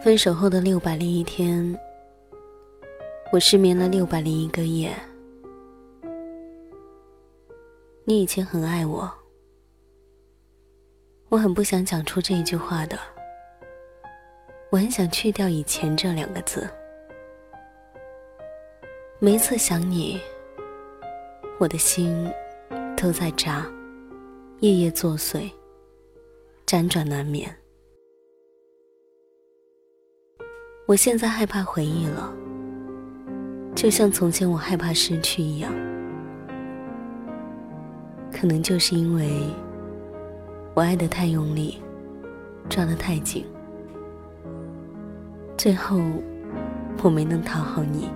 分手后的六百零一天，我失眠了六百零一个夜。你以前很爱我，我很不想讲出这一句话的。我很想去掉“以前”这两个字。每一次想你，我的心都在扎，夜夜作祟，辗转难眠。我现在害怕回忆了，就像从前我害怕失去一样。可能就是因为我爱的太用力，抓得太紧，最后我没能讨好你，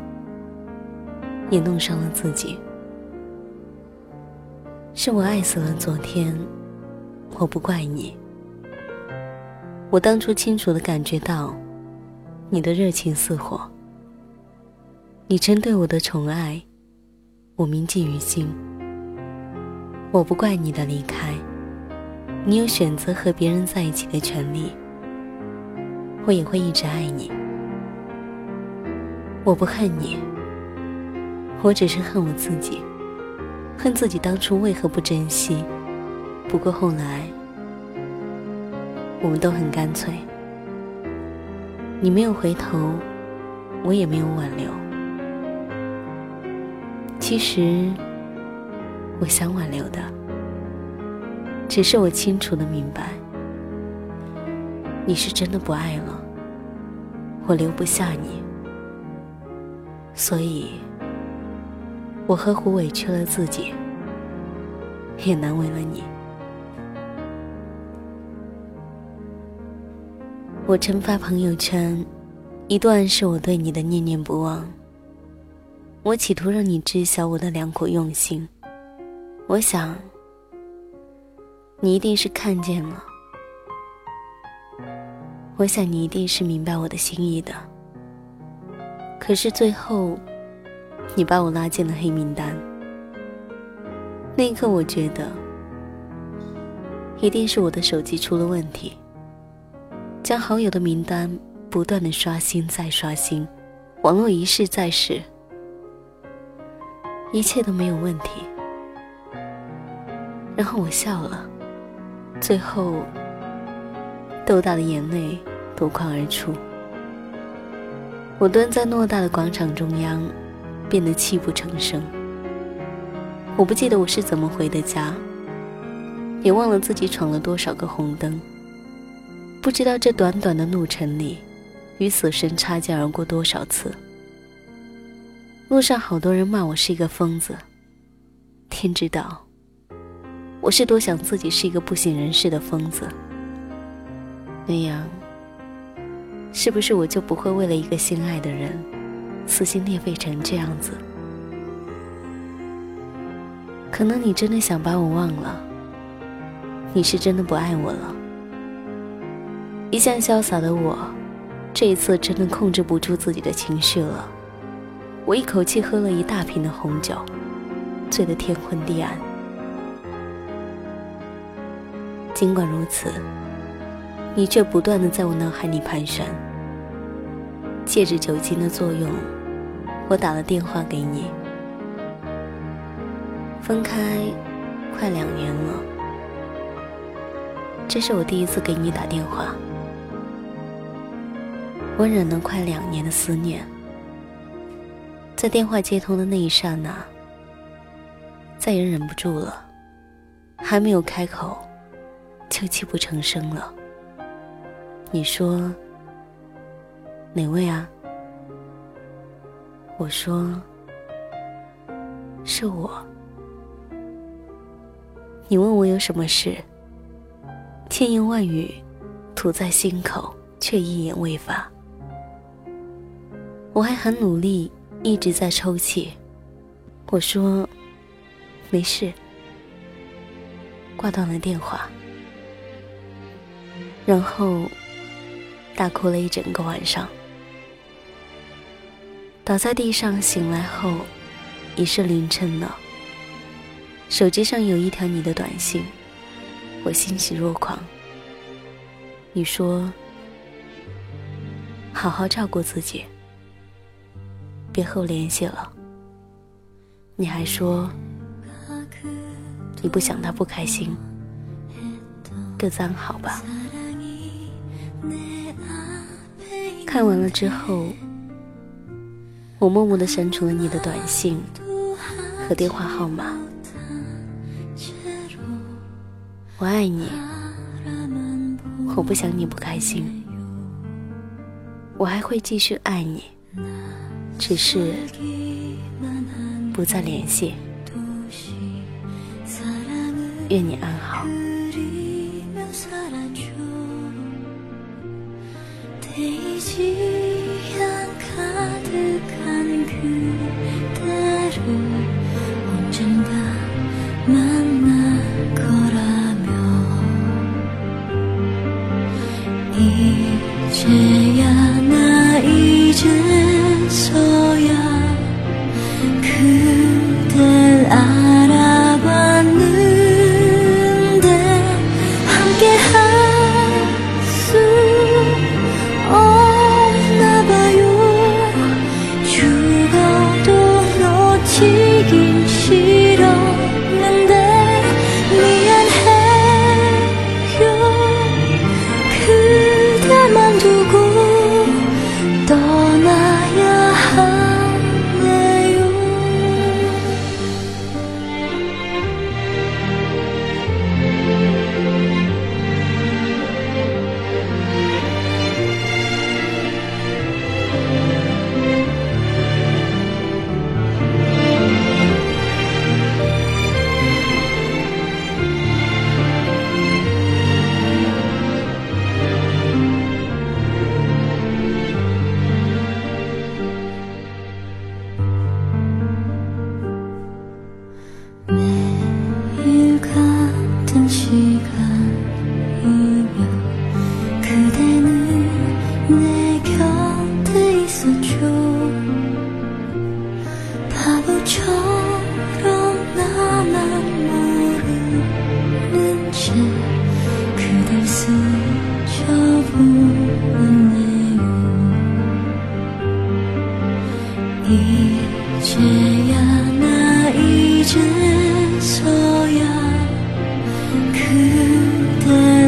也弄伤了自己。是我爱死了昨天，我不怪你。我当初清楚的感觉到。你的热情似火，你针对我的宠爱，我铭记于心。我不怪你的离开，你有选择和别人在一起的权利。我也会一直爱你。我不恨你，我只是恨我自己，恨自己当初为何不珍惜。不过后来，我们都很干脆。你没有回头，我也没有挽留。其实，我想挽留的，只是我清楚的明白，你是真的不爱了，我留不下你，所以，我何苦委屈了自己，也难为了你。我曾发朋友圈，一段是我对你的念念不忘。我企图让你知晓我的良苦用心。我想，你一定是看见了。我想你一定是明白我的心意的。可是最后，你把我拉进了黑名单。那一刻，我觉得，一定是我的手机出了问题。将好友的名单不断的刷新再刷新，网络一试再试，一切都没有问题。然后我笑了，最后豆大的眼泪夺眶而出。我蹲在偌大的广场中央，变得泣不成声。我不记得我是怎么回的家，也忘了自己闯了多少个红灯。不知道这短短的路程里，与死神擦肩而过多少次。路上好多人骂我是一个疯子，天知道，我是多想自己是一个不省人事的疯子。那样，是不是我就不会为了一个心爱的人，撕心裂肺成这样子？可能你真的想把我忘了，你是真的不爱我了。一向潇洒的我，这一次真的控制不住自己的情绪了。我一口气喝了一大瓶的红酒，醉得天昏地暗。尽管如此，你却不断的在我脑海里盘旋。借着酒精的作用，我打了电话给你。分开快两年了，这是我第一次给你打电话。我忍了快两年的思念，在电话接通的那一刹那，再也忍不住了，还没有开口，就泣不成声了。你说哪位啊？我说是我。你问我有什么事，千言万语吐在心口，却一言未发。我还很努力一直在抽泣。我说没事。挂断了电话。然后大哭了一整个晚上。倒在地上醒来后已是凌晨了。手机上有一条你的短信我欣喜若狂。你说好好照顾自己。别和我联系了。你还说你不想他不开心各自安好吧。看完了之后我默默的删除了你的短信和电话号码。我爱你我不想你不开心。我还会继续爱你。只是不再联系愿你安好 Change. 그대